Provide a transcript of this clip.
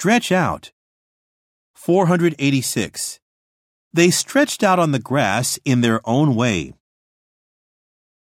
Stretch out. 486. They stretched out on the grass in their own way.